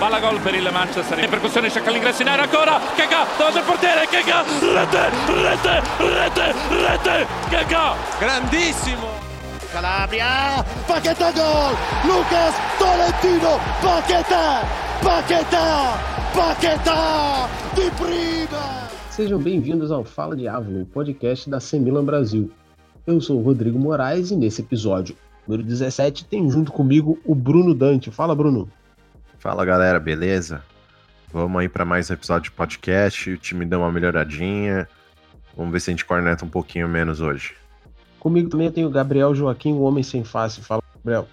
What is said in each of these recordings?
palla gol per il Manchester. In percussione cerca l'ingresso in area ancora. Keka davanti al portiere? Keka rete rete rete rete. Keka. Grandissimo. Calabria Paquetá gol. Lucas Tolentino Paquetá Paquetá Paquetá de prima Sejam bem-vindos ao Fala Diabo, o podcast da Semilan Brasil. Eu sou o Rodrigo Moraes e nesse episódio, número 17, tem junto comigo o Bruno Dante. Fala, Bruno. Fala galera, beleza? Vamos aí para mais um episódio de podcast. O time deu uma melhoradinha. Vamos ver se a gente corneta um pouquinho menos hoje. Comigo também eu tenho o Gabriel Joaquim, o homem sem face. Fala, Gabriel.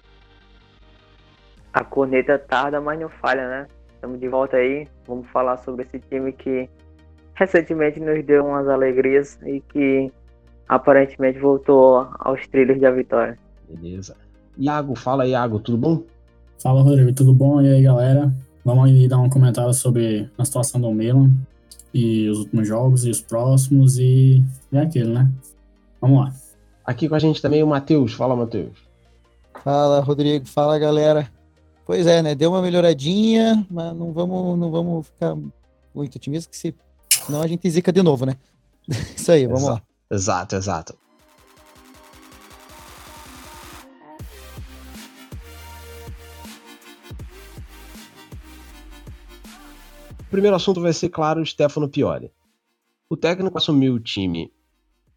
A corneta tarda, mas não falha, né? Estamos de volta aí. Vamos falar sobre esse time que recentemente nos deu umas alegrias e que aparentemente voltou aos trilhos da vitória. Beleza. Iago, fala Iago, tudo bom? Fala, Rodrigo, tudo bom? E aí, galera? Vamos aí dar um comentário sobre a situação do Milan e os últimos jogos e os próximos e é aquilo, né? Vamos lá. Aqui com a gente também o Matheus. Fala, Matheus. Fala, Rodrigo. Fala, galera. Pois é, né? Deu uma melhoradinha, mas não vamos, não vamos ficar muito otimistas, que se, senão a gente zica de novo, né? Isso aí, vamos exato, lá. Exato, exato. O primeiro assunto vai ser, claro, o Stefano Pioli. O técnico assumiu o time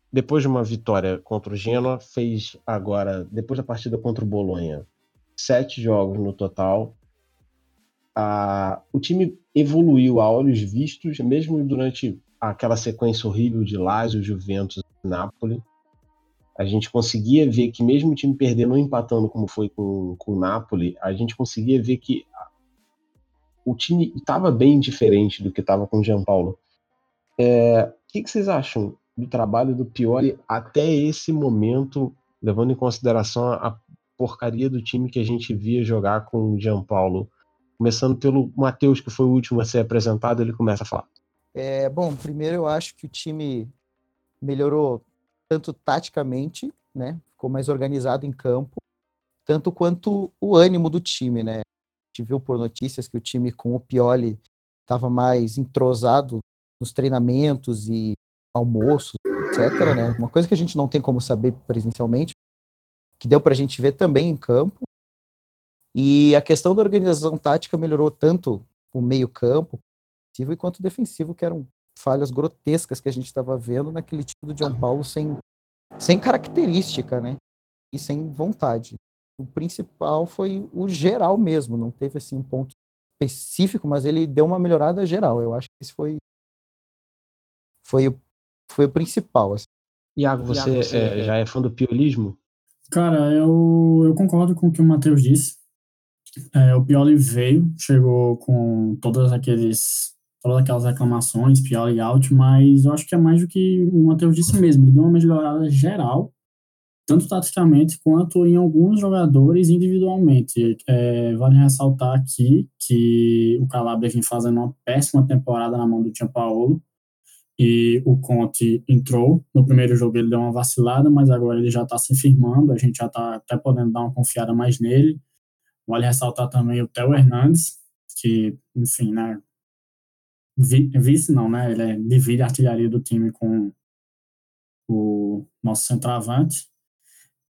depois de uma vitória contra o Genoa, fez agora, depois da partida contra o Bolonha, sete jogos no total. Ah, o time evoluiu a olhos vistos, mesmo durante aquela sequência horrível de Lazio, Juventus e Napoli. A gente conseguia ver que mesmo o time perdendo ou empatando como foi com, com o Napoli, a gente conseguia ver que o time estava bem diferente do que estava com o Gianpaolo. É, o que, que, vocês acham do trabalho do Pioli até esse momento, levando em consideração a porcaria do time que a gente via jogar com o Gianpaolo? Começando pelo Matheus, que foi o último a ser apresentado, ele começa a falar. É, bom, primeiro eu acho que o time melhorou tanto taticamente, né? Ficou mais organizado em campo, tanto quanto o ânimo do time, né? Gente viu por notícias que o time com o Pioli estava mais entrosado nos treinamentos e almoços, etc. Né? Uma coisa que a gente não tem como saber presencialmente, que deu para a gente ver também em campo. E a questão da organização tática melhorou tanto o meio-campo, ofensivo quanto defensivo, que eram falhas grotescas que a gente estava vendo naquele time do João Paulo sem, sem característica, né? E sem vontade o principal foi o geral mesmo, não teve assim um ponto específico, mas ele deu uma melhorada geral. Eu acho que esse foi foi o, foi o principal. Assim. Iago, você, Iago, você é, já é fã do piolismo? Cara, eu, eu concordo com o que o Matheus disse. É, o Pioli veio, chegou com todas aqueles todas aquelas reclamações, Pioli out, mas eu acho que é mais do que o Matheus disse mesmo. Ele deu uma melhorada geral tanto taticamente quanto em alguns jogadores individualmente. É, vale ressaltar aqui que o Calabria vem fazendo uma péssima temporada na mão do Paulo e o Conte entrou. No primeiro jogo ele deu uma vacilada, mas agora ele já está se firmando, a gente já está até podendo dar uma confiada mais nele. Vale ressaltar também o Theo Hernandes, que, enfim, né, vice não, né, ele é, divide a artilharia do time com o nosso centroavante,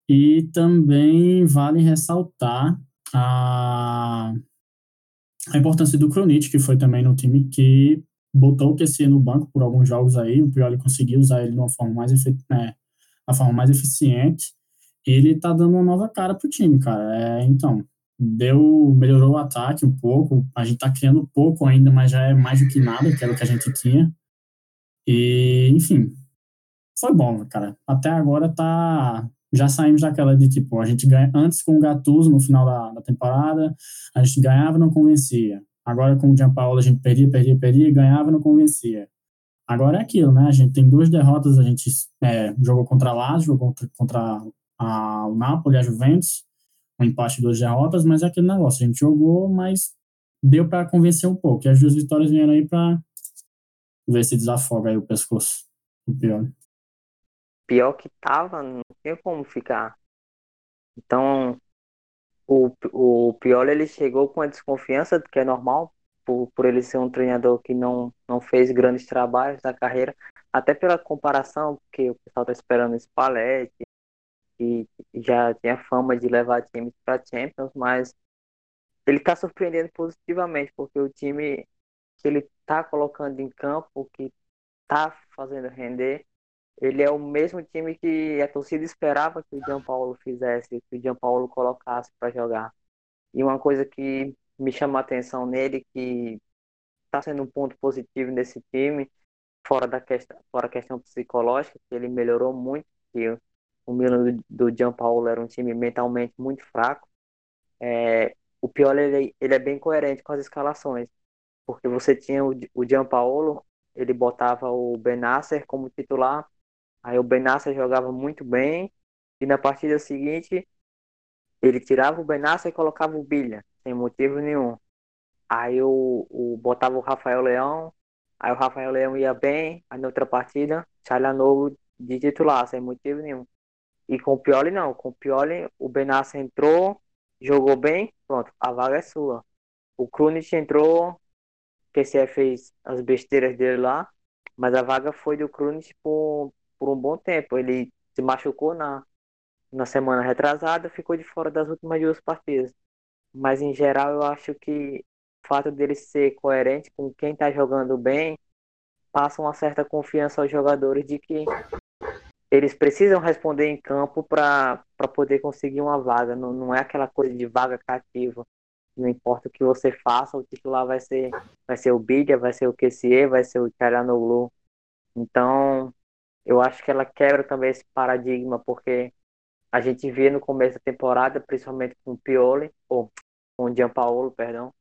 e também vale ressaltar a, a importância do Kronit, que foi também no time que botou o QC no banco por alguns jogos aí, o Pioli conseguiu usar ele de uma forma mais, é, a forma mais eficiente, ele tá dando uma nova cara pro time, cara. É, então, deu, melhorou o ataque um pouco, a gente tá criando pouco ainda, mas já é mais do que nada, que era o que a gente tinha. E, enfim, foi bom, cara. Até agora tá já saímos daquela de tipo, a gente ganha antes com o Gattuso no final da, da temporada, a gente ganhava e não convencia. Agora com o Gianpaolo a gente perdia, perdia, perdia, ganhava e não convencia. Agora é aquilo, né? A gente tem duas derrotas, a gente é, jogou contra a Lazio, jogou contra, contra a, o Napoli, a Juventus, um empate de duas derrotas, mas é aquele negócio, a gente jogou, mas deu para convencer um pouco. E as duas vitórias vieram aí para ver se desafoga aí o pescoço, o pior pior que tava, não tinha como ficar. Então, o, o Pioli ele chegou com a desconfiança, que é normal, por, por ele ser um treinador que não, não fez grandes trabalhos na carreira, até pela comparação, porque o pessoal está esperando o Spalletti, que já tinha fama de levar times para Champions, mas ele está surpreendendo positivamente, porque o time que ele está colocando em campo, que está fazendo render, ele é o mesmo time que a torcida esperava que o Jean Paulo fizesse, que o Jean Paulo colocasse para jogar. E uma coisa que me chama a atenção nele, que está sendo um ponto positivo nesse time, fora da questão, fora a questão psicológica, que ele melhorou muito, que o Milan do, do Jean Paulo era um time mentalmente muito fraco. É, o pior ele, ele é bem coerente com as escalações, porque você tinha o, o Jean Paulo, ele botava o Benasser como titular, Aí o Benassa jogava muito bem. E na partida seguinte, ele tirava o Benassa e colocava o Bilha, sem motivo nenhum. Aí o, o botava o Rafael Leão. Aí o Rafael Leão ia bem. Aí na outra partida, novo de titular, sem motivo nenhum. E com o Pioli não. Com o Pioli, o Benassa entrou, jogou bem, pronto, a vaga é sua. O Krunic entrou, o QCE fez as besteiras dele lá, mas a vaga foi do Krunic por, por um bom tempo. Ele se machucou na, na semana retrasada, ficou de fora das últimas duas partidas. Mas em geral eu acho que o fato dele ser coerente com quem está jogando bem passa uma certa confiança aos jogadores de que eles precisam responder em campo para poder conseguir uma vaga. Não, não é aquela coisa de vaga cativa. Não importa o que você faça, o titular vai ser, vai ser o Bidia, vai ser o QCE, vai ser o Tcharanoglu. Então, eu acho que ela quebra também esse paradigma, porque a gente vê no começo da temporada, principalmente com o Pioli, ou com o Gianpaolo, perdão,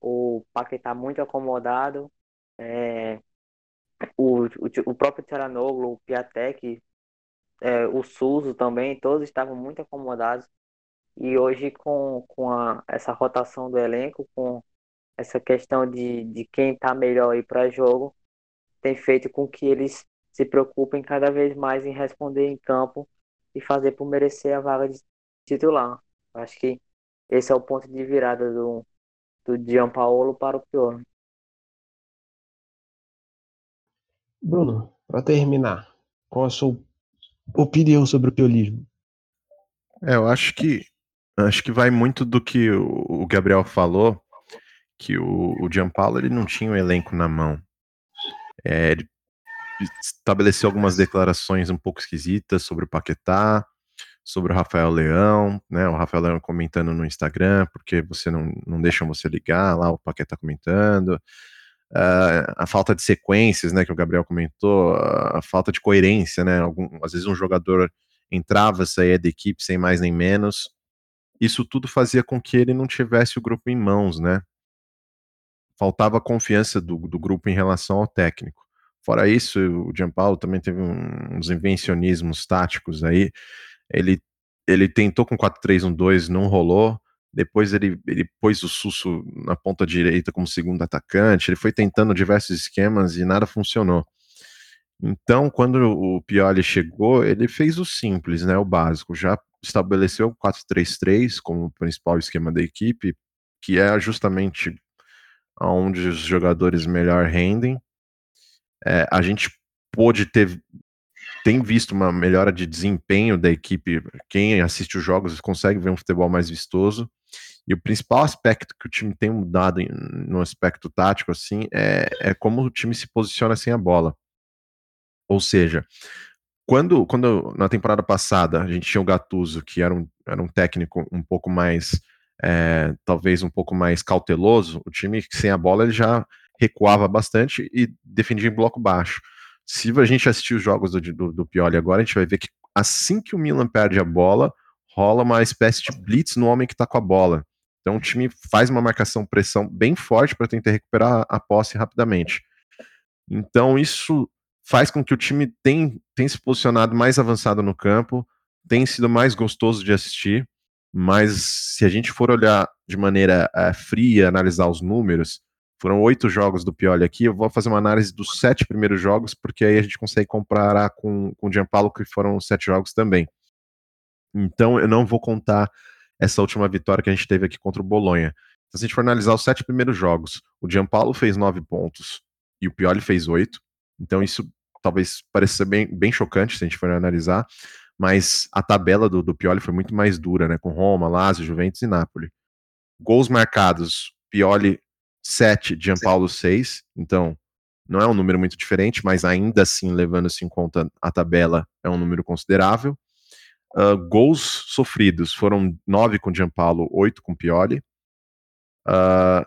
o Paquetá muito acomodado, é, o, o, o, próprio Tcharanoglu, o Piatek, é, o Suso também, todos estavam muito acomodados. E hoje, com, com a, essa rotação do elenco, com essa questão de, de quem está melhor aí para jogo, tem feito com que eles se preocupem cada vez mais em responder em campo e fazer por merecer a vaga de titular. Acho que esse é o ponto de virada do, do Gianpaolo para o Pior. Bruno, para terminar, qual a sua opinião sobre o piolismo? É, eu acho que acho que vai muito do que o, Gabriel falou, que o, o Gianpaolo ele não tinha o um elenco na mão. É, ele estabeleceu algumas declarações um pouco esquisitas sobre o Paquetá, sobre o Rafael Leão, né? O Rafael Leão comentando no Instagram, porque você não, não deixam você ligar lá, o Paquetá comentando. Uh, a falta de sequências, né, que o Gabriel comentou, a falta de coerência, né? Algum, às vezes um jogador entrava, saía da equipe sem mais nem menos. Isso tudo fazia com que ele não tivesse o grupo em mãos, né? Faltava confiança do, do grupo em relação ao técnico. Fora isso, o Gianpaolo também teve uns invencionismos táticos aí. Ele, ele tentou com 4-3-1-2, não rolou. Depois ele, ele pôs o Susso na ponta direita como segundo atacante. Ele foi tentando diversos esquemas e nada funcionou. Então, quando o Pioli chegou, ele fez o simples, né, o básico. Já estabeleceu o 4-3-3 como principal esquema da equipe, que é justamente onde os jogadores melhor rendem. É, a gente pôde ter tem visto uma melhora de desempenho da equipe. Quem assiste os jogos consegue ver um futebol mais vistoso. E o principal aspecto que o time tem mudado no aspecto tático, assim, é, é como o time se posiciona sem a bola. Ou seja, quando, quando na temporada passada a gente tinha o Gattuso, que era um, era um técnico um pouco mais, é, talvez um pouco mais cauteloso, o time sem a bola ele já recuava bastante e defendia em bloco baixo. Se a gente assistir os jogos do, do, do Pioli agora, a gente vai ver que assim que o Milan perde a bola, rola uma espécie de blitz no homem que está com a bola. Então o time faz uma marcação pressão bem forte para tentar recuperar a posse rapidamente. Então isso faz com que o time tenha, tenha se posicionado mais avançado no campo, tem sido mais gostoso de assistir, mas se a gente for olhar de maneira é, fria, analisar os números, foram oito jogos do Pioli aqui. Eu vou fazer uma análise dos sete primeiros jogos, porque aí a gente consegue comparar com, com o Gianpaolo, que foram sete jogos também. Então eu não vou contar essa última vitória que a gente teve aqui contra o Bolonha. Então, se a gente for analisar os sete primeiros jogos, o Gianpaolo fez nove pontos e o Pioli fez oito. Então isso talvez pareça bem, bem chocante se a gente for analisar, mas a tabela do, do Pioli foi muito mais dura, né? Com Roma, Lazio, Juventus e Napoli. Gols marcados, Pioli 7, Gianpaolo 6. Então, não é um número muito diferente, mas ainda assim, levando-se em conta a tabela, é um número considerável. Uh, gols sofridos foram 9 com Gianpaolo, 8 com Pioli. Uh,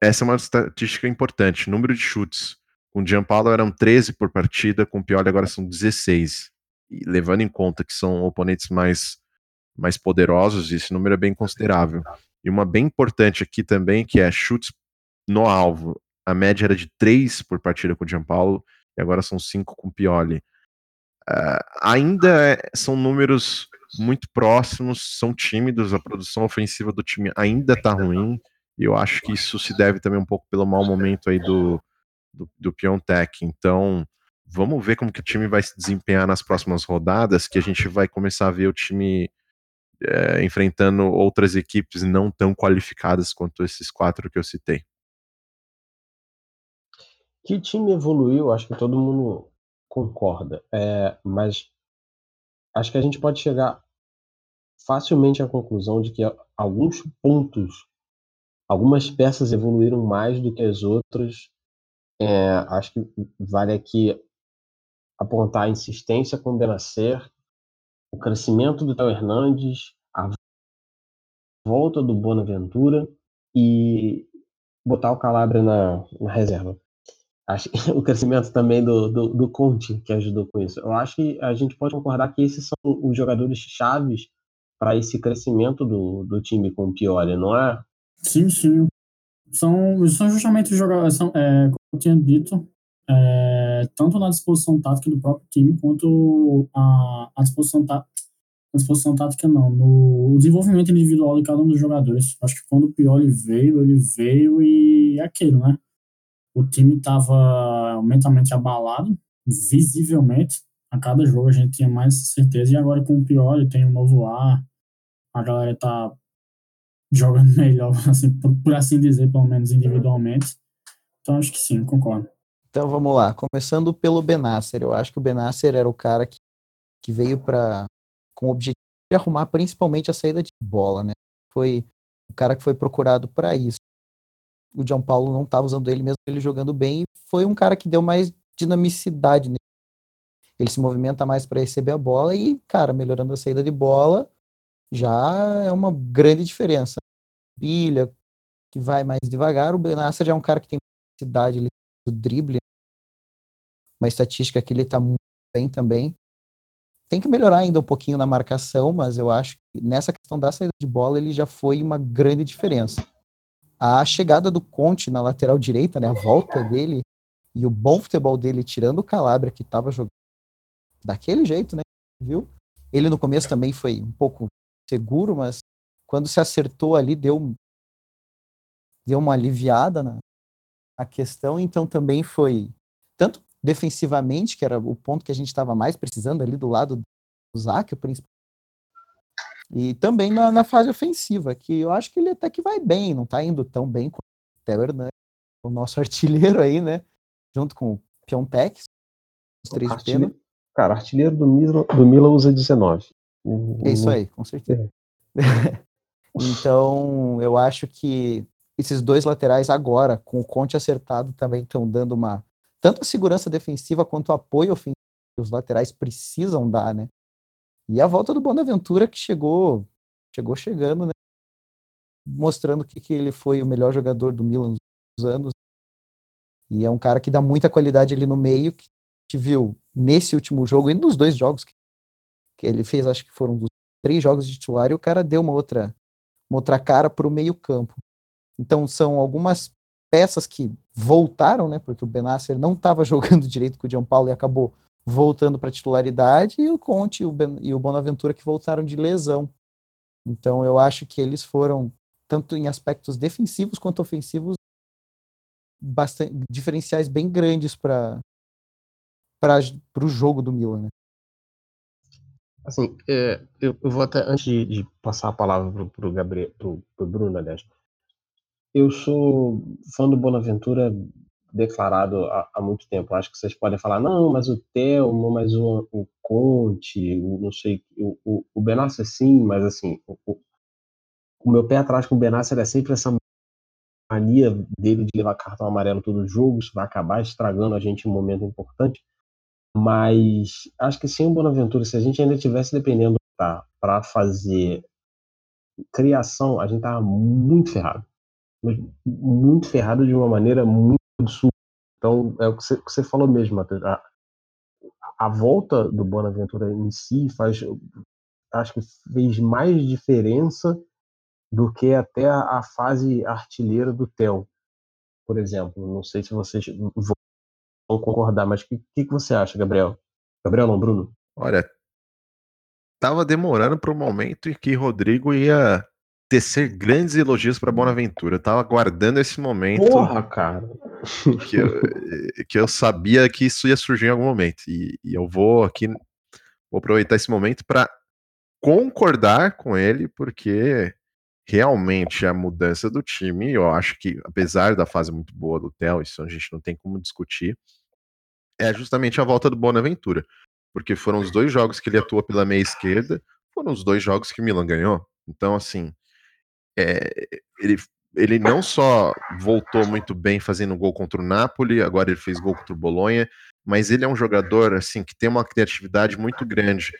essa é uma estatística importante. Número de chutes. Com Gianpaolo eram 13 por partida, com Pioli agora são 16. E levando em conta que são oponentes mais, mais poderosos, esse número é bem considerável. E uma bem importante aqui também, que é chutes no alvo. A média era de 3 por partida com o Gianpaolo, e agora são 5 com o Pioli. Uh, ainda é, são números muito próximos, são tímidos, a produção ofensiva do time ainda está ruim, e eu acho que isso se deve também um pouco pelo mau momento aí do, do, do Piontek. Então, vamos ver como que o time vai se desempenhar nas próximas rodadas, que a gente vai começar a ver o time é, enfrentando outras equipes não tão qualificadas quanto esses quatro que eu citei. Que time evoluiu, acho que todo mundo concorda, é, mas acho que a gente pode chegar facilmente à conclusão de que alguns pontos Algumas peças evoluíram mais do que as outras. É, acho que vale aqui apontar a insistência com o Benacer, o crescimento do Théo Hernandes, a volta do Bonaventura e botar o Calabria na, na reserva. Acho o crescimento também do, do, do, Conte que ajudou com isso. Eu acho que a gente pode concordar que esses são os jogadores chaves para esse crescimento do, do time com o Pioli, não é? Sim, sim. São, são justamente os jogadores, são, é, como eu tinha dito, é, tanto na disposição tática do próprio time, quanto a, a disposição tática a disposição tática não, no desenvolvimento individual de cada um dos jogadores. Acho que quando o Pioli veio, ele veio e é aquilo, né? O time estava mentalmente abalado, visivelmente. A cada jogo a gente tinha mais certeza, e agora com o Pioli tem um novo ar, a galera tá jogando melhor, assim, por, por, assim dizer, pelo menos individualmente. Então acho que sim, concordo. Então vamos lá, começando pelo Benasser. Eu acho que o Benasser era o cara que, que veio para com o objetivo de arrumar principalmente a saída de bola, né? Foi o cara que foi procurado para isso. O João Paulo não estava usando ele mesmo ele jogando bem, foi um cara que deu mais dinamicidade nele. Ele se movimenta mais para receber a bola e, cara, melhorando a saída de bola, já é uma grande diferença. Bilha, que vai mais devagar, o Benasser já é um cara que tem cidade do drible, uma estatística que ele está muito bem também. Tem que melhorar ainda um pouquinho na marcação, mas eu acho que nessa questão da saída de bola ele já foi uma grande diferença. A chegada do Conte na lateral direita, né, a volta dele e o bom futebol dele tirando o Calabria que estava jogando daquele jeito, né, viu? Ele no começo também foi um pouco seguro, mas quando se acertou ali, deu, deu uma aliviada na, na questão. Então também foi, tanto defensivamente, que era o ponto que a gente estava mais precisando ali do lado do Zac, o principal. E também na, na, fase ofensiva, que eu acho que ele até que vai bem, não está indo tão bem quanto o Theo Hernandes, o nosso artilheiro aí, né? Junto com o Piontek, os três pena. Cara, artilheiro do Milan, do Milan usa 19. É isso aí, com certeza. É. então, eu acho que esses dois laterais agora, com o Conte acertado, também estão dando uma tanto a segurança defensiva quanto o apoio ofensivo que os laterais precisam dar, né? E a volta do Bonaventura que chegou, chegou chegando, né? Mostrando que, que ele foi o melhor jogador do Milan nos anos. E é um cara que dá muita qualidade ali no meio, que te viu nesse último jogo e nos dois jogos que que ele fez, acho que foram dos três jogos de titular, e o cara deu uma outra, uma outra cara para o meio-campo. Então são algumas peças que voltaram, né? Porque o Benasser não estava jogando direito com o João Paulo e acabou voltando para titularidade, e o Conte e o, ben, e o Bonaventura que voltaram de lesão. Então eu acho que eles foram, tanto em aspectos defensivos quanto ofensivos, bastante, diferenciais bem grandes para o jogo do Milan. Né? Assim, é, eu, eu, vou até, antes de, de passar a palavra pro, pro Gabriel, pro, pro Bruno, aliás, eu sou fã do Bonaventura declarado há, há, muito tempo. Acho que vocês podem falar, não, mas o Telmo, mas o, o Conte, o, não sei, o, o, o Benasser sim, mas assim, o, o, meu pé atrás com o Benasser é sempre essa mania dele de levar cartão amarelo todo jogo, isso vai acabar estragando a gente em um momento importante. Mas acho que sem o Bonaventura, se a gente ainda tivesse dependendo para fazer criação, a gente tava muito ferrado. Muito ferrado de uma maneira muito absurda. Então, é o que você, que você falou mesmo, Matheus. A, a volta do Bonaventura em si faz. Acho que fez mais diferença do que até a, a fase artilheira do Theo, por exemplo. Não sei se vocês vão concordar, mas o que, que, que você acha, Gabriel? Gabriel não, Bruno? Olha, tava demorando para o momento em que Rodrigo ia tecer grandes elogios para Bonaventura. Eu tava aguardando esse momento. Porra, cara. Que eu, que eu sabia que isso ia surgir em algum momento. E, e eu vou aqui vou aproveitar esse momento para concordar com ele, porque realmente a mudança do time, eu acho que, apesar da fase muito boa do Theo, isso a gente não tem como discutir, é justamente a volta do Bonaventura. Porque foram os dois jogos que ele atua pela meia esquerda, foram os dois jogos que o Milan ganhou. Então, assim, é, ele, ele não só voltou muito bem fazendo gol contra o Napoli, agora ele fez gol contra o Bolonha, mas ele é um jogador assim que tem uma criatividade muito grande.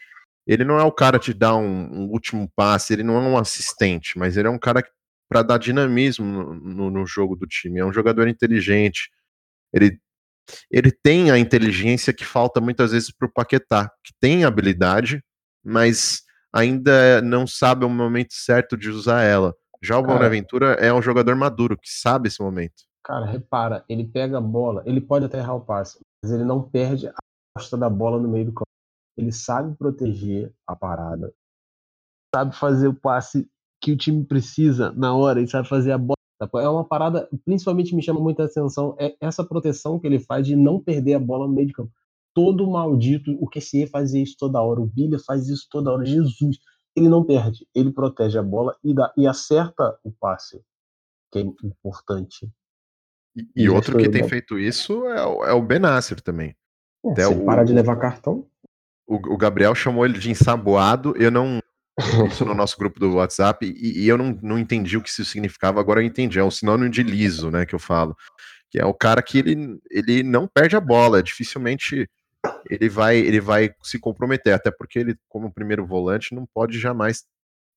Ele não é o cara que dá um, um último passe, ele não é um assistente, mas ele é um cara para dar dinamismo no, no, no, jogo do time. É um jogador inteligente. Ele, ele tem a inteligência que falta muitas vezes para o Paquetá, que tem habilidade, mas ainda não sabe o momento certo de usar ela. Já o cara, Bonaventura é um jogador maduro, que sabe esse momento. Cara, repara, ele pega a bola, ele pode até errar o passe, mas ele não perde a costa da bola no meio do campo ele sabe proteger a parada, sabe fazer o passe que o time precisa na hora, ele sabe fazer a bola. É uma parada, principalmente me chama muita atenção, é essa proteção que ele faz de não perder a bola no meio de campo. Todo maldito, o QCE fazia isso toda hora, o Bilha faz isso toda hora, Jesus, ele não perde, ele protege a bola e, dá, e acerta o passe, que é importante. E, e outro que tem bom. feito isso é o, é o Benasser também. É, Até o, para de levar cartão o, o Gabriel chamou ele de ensaboado, eu não. Isso no nosso grupo do WhatsApp, e, e, eu não, não entendi o que isso significava, agora eu entendi. É um sinônimo de liso, né, que eu falo. Que é o cara que ele, ele não perde a bola, dificilmente ele vai, ele vai se comprometer, até porque ele, como primeiro volante, não pode jamais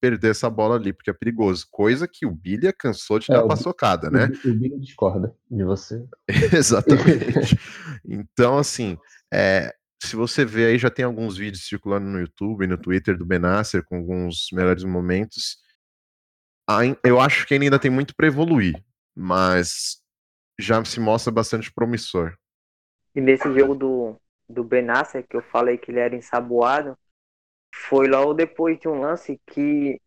perder essa bola ali, porque é perigoso. Coisa que o Bilha cansou de é, dar paçocada, né? O, o Bilha discorda de você. Exatamente. então, assim, é, se você ver aí, já tem alguns vídeos circulando no YouTube e no Twitter do Benasser com alguns melhores momentos. Eu acho que ainda tem muito para evoluir, mas já se mostra bastante promissor. E nesse jogo do, do Benasser, que eu falei que ele era ensaboado, foi logo depois de um lance que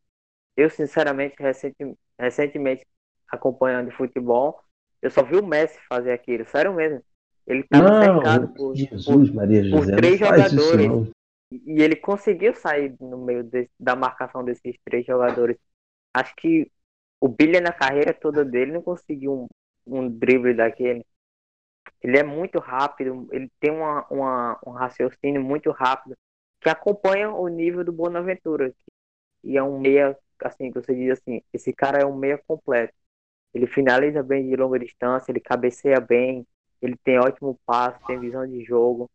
eu, sinceramente, recenti, recentemente acompanhando futebol, eu só vi o Messi fazer aquilo, sério mesmo. Ele estava cercado por, Jesus, por, Maria José, por três jogadores. E ele conseguiu sair no meio de, da marcação desses três jogadores. Acho que o Billy na carreira toda dele não conseguiu um, um drible daquele. Ele é muito rápido, ele tem uma, uma, um raciocínio muito rápido que acompanha o nível do Bonaventura. E é um meia, assim, que você diz assim, esse cara é um meia completo. Ele finaliza bem de longa distância, ele cabeceia bem, ele tem ótimo passe, tem visão de jogo.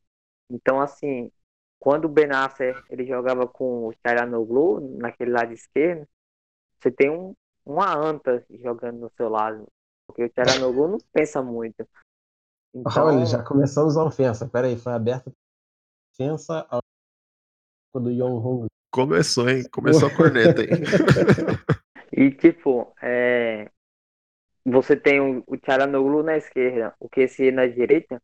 Então, assim, quando o Benasser ele jogava com o Charanoglu naquele lado esquerdo, você tem um, uma anta jogando no seu lado. Porque o Charanoglu não pensa muito. Então... Olha, já começamos a ofensa. Pera aí, foi aberta a ofensa ao... do Yon Hong. Começou, hein? Começou a corneta, hein? e, tipo, é você tem o, o Tcharanoglu na esquerda, o QC na direita,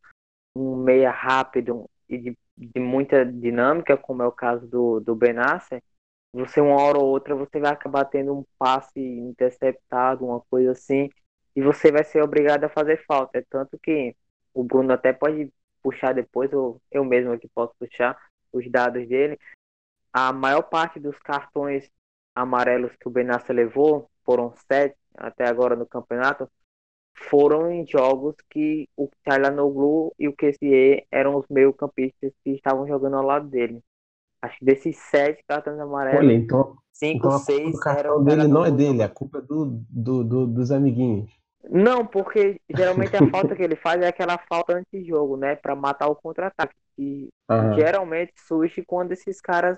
um meia rápido e de, de, muita dinâmica, como é o caso do, do Benasser, você uma hora ou outra você vai acabar tendo um passe interceptado, uma coisa assim, e você vai ser obrigado a fazer falta. É tanto que o Bruno até pode puxar depois, ou eu mesmo aqui posso puxar os dados dele. a maior parte dos cartões amarelos que o Benassa levou, foram sete até agora no campeonato, foram em jogos que o Tchalanoglu e o QCE eram os meio campistas que estavam jogando ao lado dele. Acho que desses sete cartões amarelos, Olha, então, cinco, então seis o cartão dele não é dele, a culpa é do, do, do- dos amiguinhos. Não, porque geralmente a falta que ele faz é aquela falta anti-jogo, né? Pra matar o contra-ataque. Que Aham. geralmente surge quando esses caras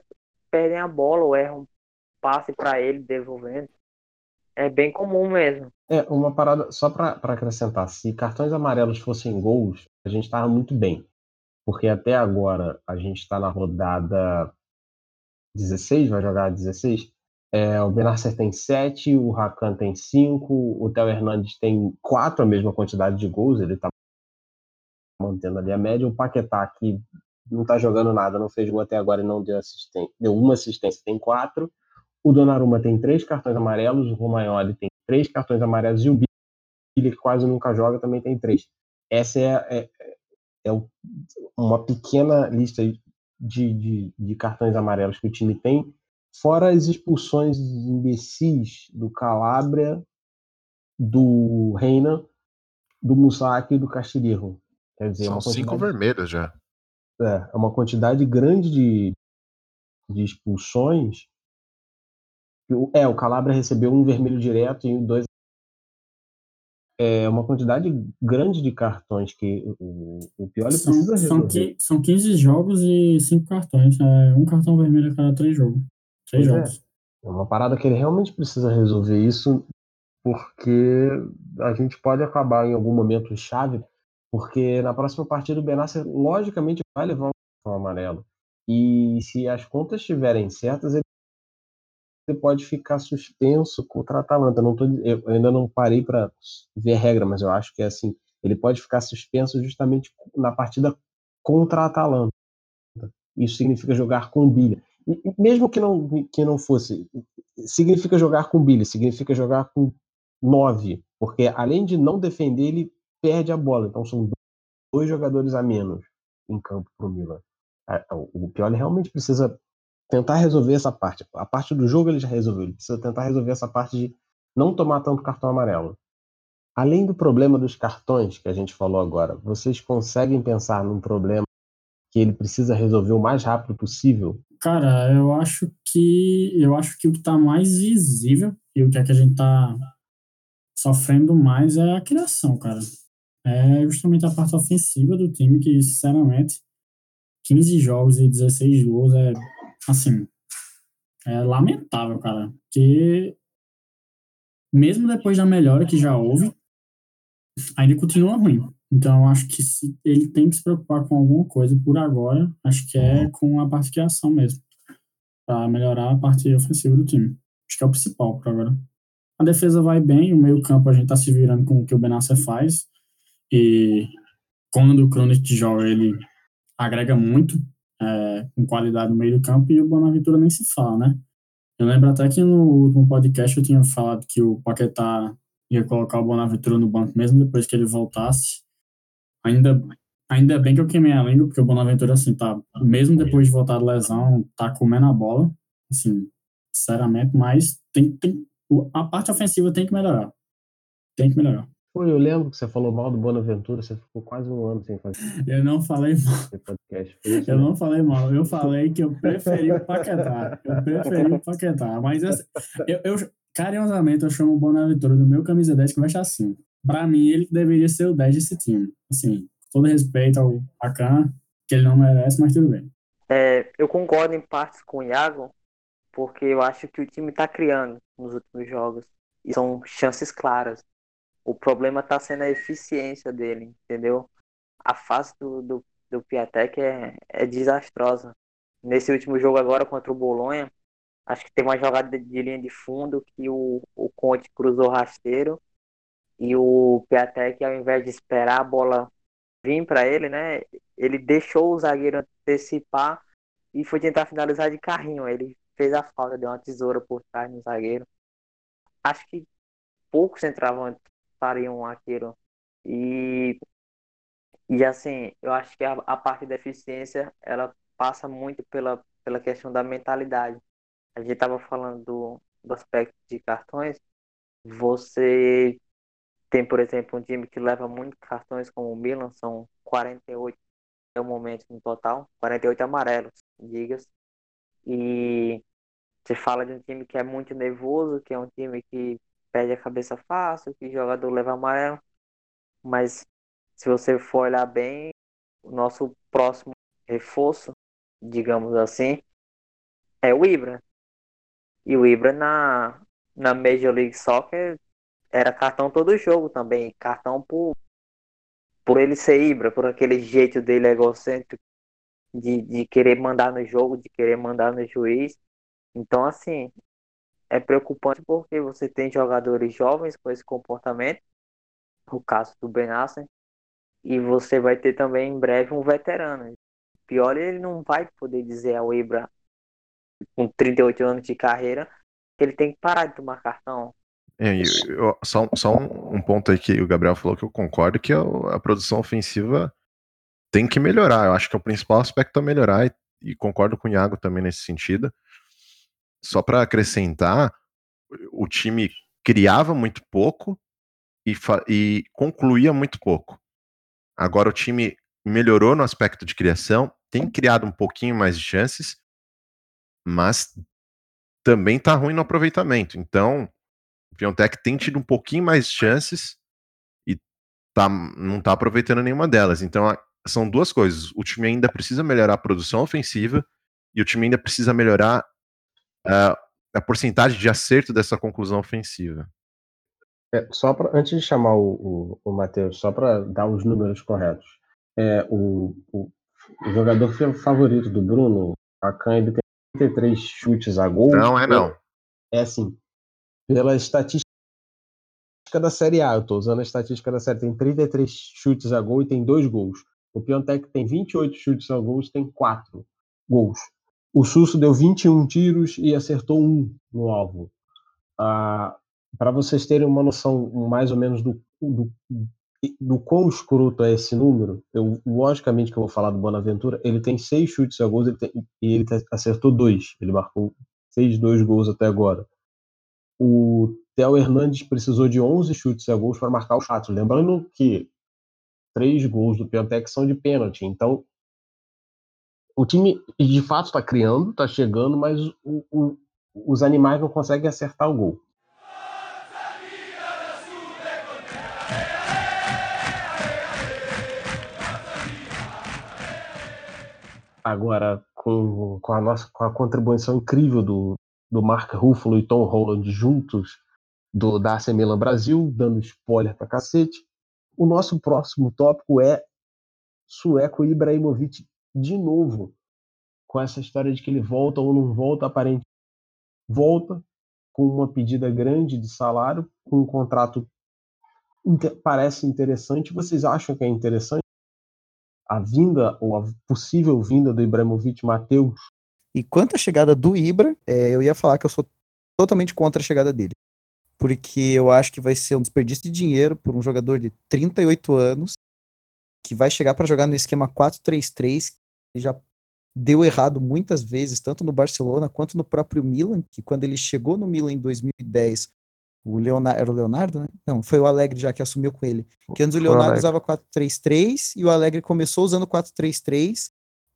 perdem a bola ou erram passe pra ele devolvendo. É bem comum mesmo. É, uma parada, só pra acrescentar, se cartões amarelos fossem gols, a gente tava muito bem. Porque até agora a gente tá na rodada 16, vai jogar 16. É, o Benasser tem 7, o Rakan tem 5, o Theo Hernandes tem 4, a mesma quantidade de gols, ele tá mantendo ali a média. O Paquetá, que não tá jogando nada, não fez gol até agora e não deu assistência, deu uma assistência, tem 4. O Donnarumma tem 3 cartões amarelos, o Romagnoli tem 3 cartões amarelos e o Billy, que quase nunca joga, também tem 3. Essa é, é, é uma pequena lista de, de, de cartões amarelos que o time tem, fora as expulsões imbecis do Calabria, do Reina, do Musaki e do Castilheiro. Quer dizer, é São uma cinco quantidade, vermelhos já. é, é uma quantidade grande de, de expulsões. O- É, o Calabria recebeu um vermelho direto e dois. É uma quantidade grande de cartões que o, o Pioli São, precisa são, resolver. qui- são 15 jogos e 5 cartões. É um cartão vermelho a cada 3 jogos. 3 Pois é. É uma parada que ele realmente precisa resolver isso, porque a gente pode acabar em algum momento chave, porque na próxima partida o Benasser logicamente vai levar um amarelo. E se as contas estiverem certas, ele ele pode ficar suspenso contra a Atalanta. Não tô, eu ainda não parei para ver a regra, mas eu acho que é assim. Ele pode ficar suspenso justamente na partida contra a Atalanta. Isso significa jogar com o Bilha. Mesmo que não, que não fosse, significa jogar com Billy, significa jogar com nove, porque além de não defender, ele perde a bola. Então são dois jogadores a menos em campo para o Milan. O Pioli realmente precisa tentar resolver essa parte. A parte do jogo ele já resolveu, ele precisa tentar resolver essa parte de não tomar tanto cartão amarelo. Além do problema dos cartões que a gente falou agora, vocês conseguem pensar num problema que ele precisa resolver o mais rápido possível? Cara, eu acho que eu acho que o que tá mais visível e o que é que a gente tá sofrendo mais é a criação, cara. É justamente a parte ofensiva do time que, sinceramente, 15 jogos e 16 gols é assim, é lamentável, cara. Porque mesmo depois da melhora que já houve, ainda continua ruim. Então, acho que se ele tem que se preocupar com alguma coisa por agora, acho que é com a parte de criação mesmo, para melhorar a parte ofensiva do time. Acho que é o principal por agora. A defesa vai bem, o meio-campo a gente tá se virando com o que o Benasser faz, e quando o Kronic joga, ele agrega muito é, com qualidade no meio do campo, e o Bonaventura nem se fala, né? Eu lembro até que no último podcast eu tinha falado que o Paquetá ia colocar o Bonaventura no banco mesmo depois que ele voltasse. Ainda, ainda bem que eu queimei a língua, porque o Bonaventura, assim, tá, mesmo depois de voltar de lesão, tá comendo a bola, assim, sinceramente, mas tem, tem, a parte ofensiva tem que melhorar. Tem que melhorar. Pô, eu lembro que você falou mal do Bonaventura, você ficou quase um ano sem fazer Eu não falei mal, podcast. Isso eu não falei mal, eu falei que eu preferi o Paquetá. Eu preferi o Paquetá, mas assim, eu, eu- carinhosamente eu chamo o Bonaventura do meu camisa 10 que veste assim. Pra mim, ele deveria ser o 10 desse time. Assim, todo respeito ao Akan, que ele não merece, mas tudo bem. É, eu concordo em partes com o Iago, porque eu acho que o time está criando nos últimos jogos. E são chances claras. O problema está sendo a eficiência dele, entendeu? A fase do, do, do Piatek é, é desastrosa. Nesse último jogo agora contra o Bolonha, acho que tem uma jogada de, de linha de fundo que o, o Conte cruzou rasteiro e o Piatek, ao invés de esperar a bola vir para ele, né? Ele deixou o zagueiro antecipar e foi tentar finalizar de carrinho. Ele fez a falta, deu uma tesoura por trás no zagueiro. Acho que poucos centravantes fariam aquilo. E, e assim, eu acho que a, a parte da eficiência ela passa muito pela, pela questão da mentalidade. A gente estava falando do, do aspecto de cartões. Você tem, por exemplo, um time que leva muitos cartões, como o Milan, são 48 até o momento no total, 48 amarelos, digas. E você fala de um time que é muito nervoso, que é um time que perde a cabeça fácil, que jogador leva amarelo. Mas se você for olhar bem, o nosso próximo reforço, digamos assim, é o Ibra. E o Ibra na, na Major League Soccer era cartão todo jogo também. Cartão por, por ele ser Ibra, por aquele jeito dele egocêntrico de, de querer mandar no jogo, de querer mandar no juiz. Então, assim, é preocupante porque você tem jogadores jovens com esse comportamento, o caso do Ben Assen, e você vai ter também em breve um veterano. Pior, ele não vai poder dizer ao Ibra, com 38 anos de carreira, que ele tem que parar de tomar cartão. É, eu, só, só um, um, ponto aí que o Gabriel falou que eu concordo, que a, a, produção ofensiva tem que melhorar. Eu acho que é o principal aspecto a melhorar, e, e concordo com o Iago também nesse sentido. Só para acrescentar, o time criava muito pouco e, e concluía muito pouco. Agora o time melhorou no aspecto de criação, tem criado um pouquinho mais de chances, mas também tá ruim no aproveitamento. Então, Piontech tem tido um pouquinho mais de chances e tá, não tá aproveitando nenhuma delas. Então, são duas coisas. O time ainda precisa melhorar a produção ofensiva e o time ainda precisa melhorar uh, a porcentagem de acerto dessa conclusão ofensiva. É, só pra, antes de chamar o, o, o Matheus, só para dar os números corretos. É, o, o, o, jogador favorito do Bruno, a Can, ele tem 33 chutes a gol. Não, é não. É assim. Pela estatística da Série A, eu estou usando a estatística da Série tem 33 chutes a gol e tem dois gols. O Piontek tem 28 chutes a gol e tem quatro gols. O Susso deu 21 tiros e acertou um no alvo. Ah, Para vocês terem uma noção mais ou menos do, do, do quão escroto é esse número, eu, logicamente que eu vou falar do Bonaventura, ele tem seis chutes a gols e ele acertou dois. Ele marcou seis, dois gols até agora. O Theo Hernandes precisou de 11 chutes a gols para marcar os quatro. Lembrando que três gols do Piontec são de pênalti. Então, o time de fato está criando, está chegando, mas o, o, os animais não conseguem acertar o gol. Agora, com, com, a nossa, com a contribuição incrível do, do Mark Ruffalo e Tom Holland juntos do, da AC Milan Brasil, dando spoiler pra cacete, o nosso próximo tópico é Sueco Ibrahimovic de novo, com essa história de que ele volta ou não volta, aparente volta com uma pedida grande de salário, com um contrato inter parece interessante. Vocês acham que é interessante a vinda ou a possível vinda do Ibrahimovic Mateus? E quanto à chegada do Ibra, é, eu ia falar que eu sou totalmente contra a chegada dele. Porque eu acho que vai ser um desperdício de dinheiro por um jogador de 38 anos que vai chegar para jogar no esquema 4-3-3, que já deu errado muitas vezes, tanto no Barcelona quanto no próprio Milan, que quando ele chegou no Milan em 2010, o Leonardo, era o Leonardo, né? Não, foi o Alegre já que assumiu com ele. Que antes o Leonardo o usava 4-3-3 e o Alegre começou usando 4-3-3,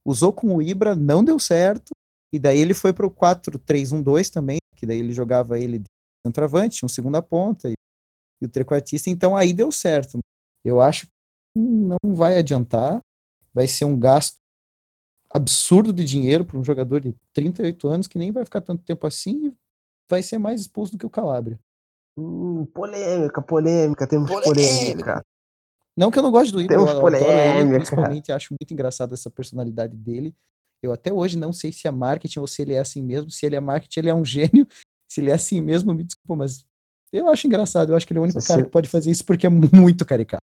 usou com o Ibra, não deu certo, e daí ele foi para o 4-3-1-2 também, que daí ele jogava ele de centroavante, um segunda ponta e, e o trequartista, então aí deu certo. Eu acho não vai adiantar, vai ser um gasto absurdo de dinheiro para um jogador de 38 anos que nem vai ficar tanto tempo assim e vai ser mais expulso do que o Calabria. Hum, polêmica, polêmica, temos polêmica. polêmica. Não que eu não goste do Ibra, temos eu polêmica. Ele, principalmente acho muito engraçado essa personalidade dele. Eu até hoje não sei se é marketing ou se ele é assim mesmo. Se ele é marketing, ele é um gênio. Se ele é assim mesmo, me desculpa, mas eu acho engraçado. Eu acho que ele é o único cara que pode fazer isso porque é muito caricato.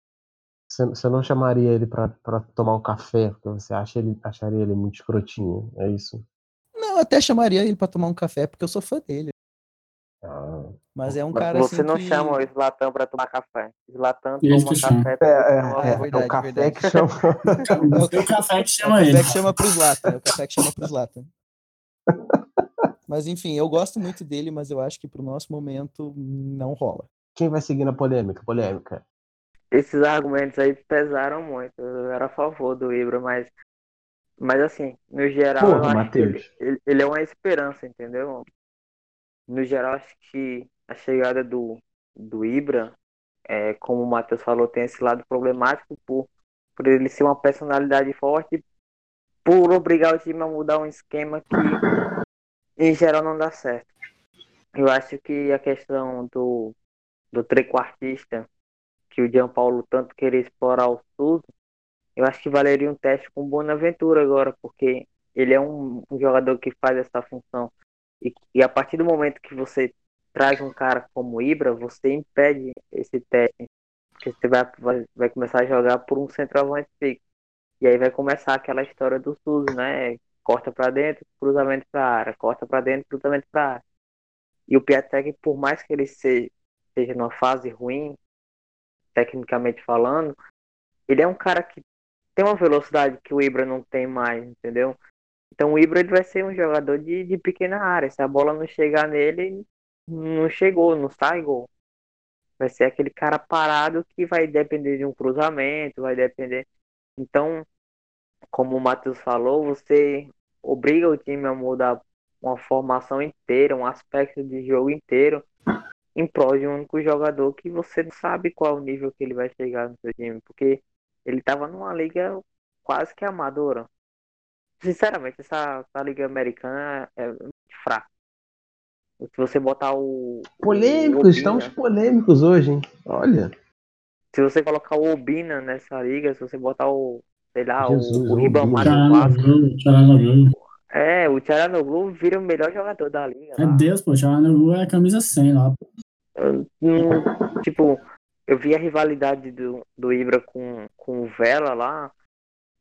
Você não chamaria ele para tomar um café, porque você acha ele, acharia ele muito escrotinho, é isso? Não, eu até chamaria ele para tomar um café, porque eu sou fã dele. Ah, mas é um cara Você assim não que... chama o Slatan para tomar café. Slatan toma café. É, é, é, é, verdade, o café verdade. que chama. o café que chama é o ele. café que chama pro Slatan. É o café que chama pro Slatan. Mas enfim, eu gosto muito dele, mas eu acho que pro nosso momento não rola. Quem vai seguir na polêmica? Polêmica. Esses argumentos aí pesaram muito. Eu era a favor do Ibra, mas. Mas assim, no geral, Porra, eu acho que ele, Matheus. ele- ele é uma esperança, entendeu? No geral, acho que a chegada do, do Ibra, é, como o Matheus falou, tem esse lado problemático por, por ele ser uma personalidade forte, por obrigar o time a mudar um esquema que, em geral, não dá certo. Eu acho que a questão do, do trequartista, que o Gianpaulo tanto queria explorar o Souza, eu acho que valeria um teste com o Bonaventura agora, porque ele é um, um jogador que faz essa função. E, e a partir do momento que você traz um cara como Ibra, você impede esse teste. Porque você vai, vai, vai começar a jogar por um centroavante fixo. E aí vai começar aquela história do Souza, né? Corta pra dentro, cruzamento pra área. Corta pra dentro, cruzamento pra área. E o Piatek, por mais que ele seja, seja numa fase ruim, tecnicamente falando, ele é um cara que tem uma velocidade que o Ibra não tem mais, entendeu? Então o Ibra ele vai ser um jogador de, de pequena área. Se a bola não chegar nele, não chegou, não sai gol. Vai ser aquele cara parado que vai depender de um cruzamento, vai depender. Então, como o Matheus falou, você obriga o time a mudar uma formação inteira, um aspecto de jogo inteiro, em prol de um único jogador que você não sabe qual o nível que ele vai chegar no seu time, porque ele estava numa liga quase que amadora. Sinceramente, essa, essa liga americana é muito fraca. Se você botar o. Polêmicos, o Obina, estamos polêmicos hoje, hein? Olha. Se você colocar o Obina nessa liga, se você botar o. Sei lá, Jesus, o, o o Ribamar Vasco. Tcharanoglu. É, o Tcharanoglu vira o melhor jogador da liga. É lá. Deus, pô, Tcharanoglu é camisa 100 lá. pô. Eu não- tipo, eu vi a rivalidade do, do Ibra com, com o Vela lá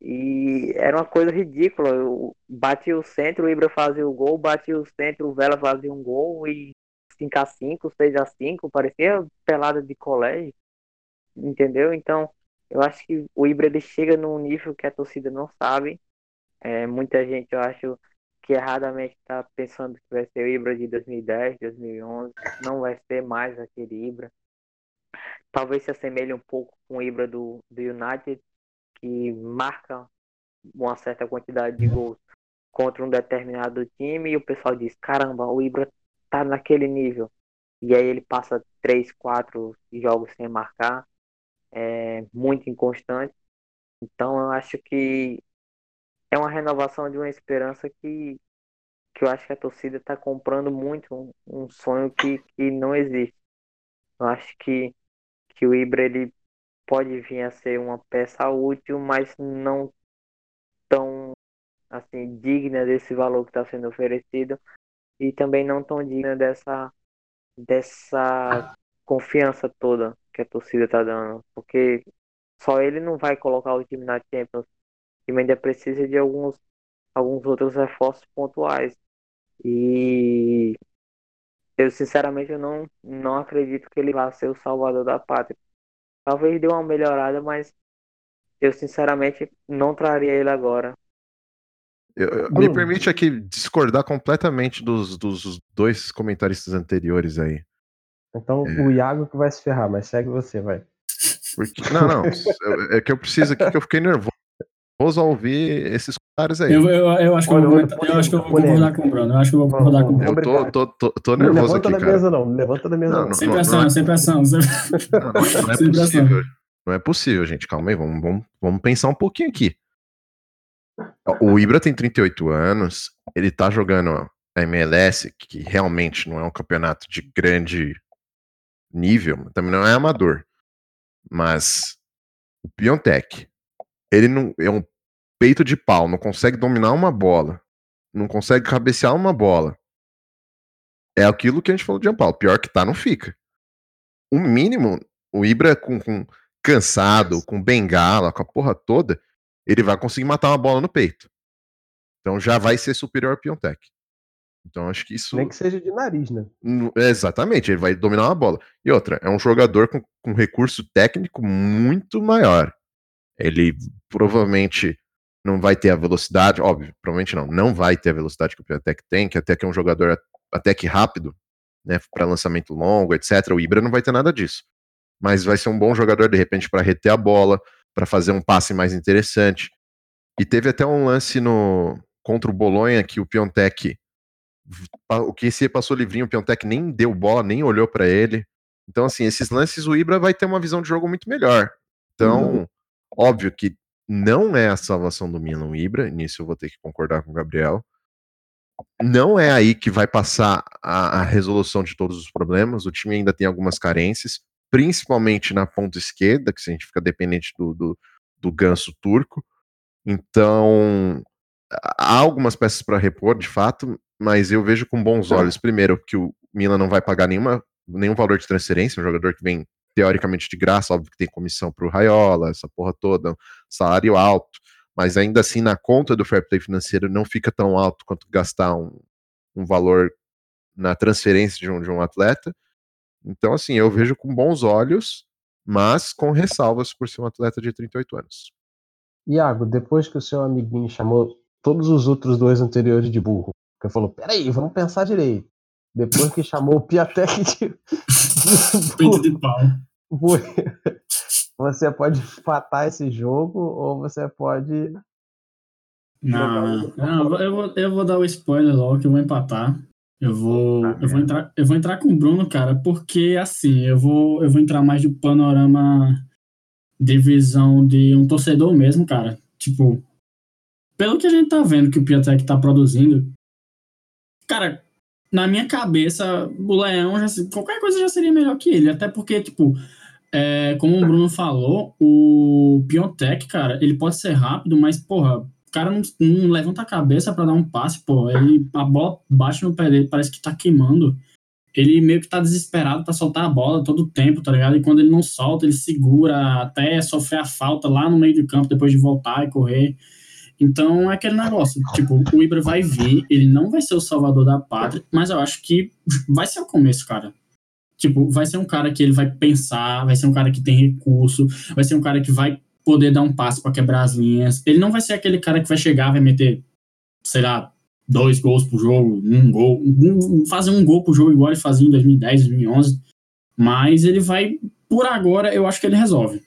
e era uma coisa ridícula. Eu batia o centro, o Ibra fazia o gol, batia o centro, o Vela fazia um gol e 5x5, 6x5, parecia pelada de colégio, entendeu? Então, eu acho que o Ibra ele chega num nível que a torcida não sabe. É, muita gente, eu acho que erradamente está pensando que vai ser o Ibra de 2010, 2011. Não vai ser mais aquele Ibra. Talvez se assemelhe um pouco com o Ibra do, do United, que marca uma certa quantidade de gols contra um determinado time e o pessoal diz: caramba, o Ibra tá naquele nível. E aí ele passa 3, 4 jogos sem marcar. É muito inconstante. Então eu acho que é uma renovação de uma esperança que, que eu acho que a torcida está comprando muito um, um sonho que, que não existe. Eu acho que, que o Ibra ele pode vir a ser uma peça útil, mas não tão assim digna desse valor que está sendo oferecido e também não tão digna dessa dessa confiança toda que a torcida está dando, porque só ele não vai colocar o time na Champions. O time ainda precisa de alguns alguns outros reforços pontuais. E eu sinceramente eu não, não acredito que ele vá ser o salvador da pátria. Talvez dê uma melhorada, mas eu sinceramente não traria ele agora. Eu- eu- me permite aqui discordar completamente dos, dos dois comentaristas anteriores aí. Então É. o Iago que vai se ferrar, mas segue você, vai. Porque, não, não. É que eu preciso aqui que eu fiquei nervoso ao ouvir esses comentários aí. Eu, eu, eu acho que eu vou, eu acho que eu vou concordar com o Bruno. Eu acho que eu vou concordar com o Bruno. Eu tô, tô, tô, tô Não nervoso levanta aqui, cara. mesa, não. Levanta da mesa, Não, não. não, Sem não, pressão, é- sem pressão. sem- Não, não é- não é possível. Não é possível, gente. Calma aí, vamos, vamos, vamos pensar um pouquinho aqui. O Ibra tem 38 anos, ele tá jogando a MLS, que realmente não é um campeonato de grande nível, também não é amador. Mas o Piontek, ele não é um peito de pau, não consegue dominar uma bola, não consegue cabecear uma bola. É aquilo que a gente falou de Paulo. Pior que tá, não fica. O mínimo, o Ibra com, com cansado, com bengala, com a porra toda, ele vai conseguir matar uma bola no peito. Então já vai ser superior ao Piontek. Então acho que isso. Nem que seja de nariz, né? É, Exatamente, ele vai dominar uma bola. E outra, é um jogador com, com recurso técnico muito maior. Ele provavelmente não vai ter a velocidade, óbvio, provavelmente não, não vai ter a velocidade que o Piatek tem, que até que é um jogador até que rápido, né, para lançamento longo, etc. O Ibra não vai ter nada disso. Mas vai ser um bom jogador de repente para reter a bola, para fazer um passe mais interessante. E teve até um lance no contra o Bolonha que o Piontek o que esse passou livrinho, o Piontek nem deu bola, nem olhou para ele. Então assim, esses lances o Ibra vai ter uma visão de jogo muito melhor. Então, uhum. Óbvio que não é a salvação do Milan o Ibra, nisso eu vou ter que concordar com o Gabriel. Não é aí que vai passar a, a resolução de todos os problemas. O time ainda tem algumas carências, principalmente na ponta esquerda, que a gente fica dependente do, do, do ganso turco. Então, há algumas peças para repor, de fato, mas eu vejo com bons olhos, primeiro, que o Milan não vai pagar nenhuma, nenhum valor de transferência, um jogador que vem teoricamente de graça, óbvio que tem comissão para o Raiola, essa porra toda, salário alto, mas ainda assim na conta do fair play financeiro não fica tão alto quanto gastar um, um valor na transferência de um, de um atleta. Então, assim, eu vejo com bons olhos, mas com ressalvas por ser um atleta de 38 anos. Iago, depois que o seu amiguinho chamou todos os outros dois anteriores de burro, que falou: peraí, vamos pensar direito. Depois que chamou o Piatek de. Peito de pau. Você pode empatar esse jogo ou você pode. Não, não eu, vou, eu vou dar o spoiler logo que eu vou empatar. Eu vou, ah, eu vou entrar, eu vou entrar com o Bruno, cara, porque assim, eu vou, eu vou entrar mais do panorama de visão de um torcedor mesmo, cara. Tipo, pelo que a gente tá vendo que o Piatek tá produzindo, cara, na minha cabeça, o Leão já qualquer coisa já seria melhor que ele, até porque, tipo, é, como o Bruno falou, o Piontech, cara, ele pode ser rápido, mas, porra, o cara não, não levanta a cabeça para dar um passe, pô. Ele, a bola bate no pé dele, parece que tá queimando. Ele meio que tá desesperado para soltar a bola todo o tempo, tá ligado? E quando ele não solta, ele segura até sofrer a falta lá no meio do campo, depois de voltar e correr. Então é aquele negócio, tipo, o Ibra vai vir, ele não vai ser o salvador da pátria, mas eu acho que vai ser o começo, cara. Tipo, vai ser um cara que ele vai pensar, vai ser um cara que tem recurso, vai ser um cara que vai poder dar um passo para quebrar as linhas. Ele não vai ser aquele cara que vai chegar, vai meter, sei lá, dois gols pro jogo, um gol, um, fazer um gol pro jogo igual ele fazia em 2010, 2011. Mas ele vai, por agora, eu acho que ele resolve.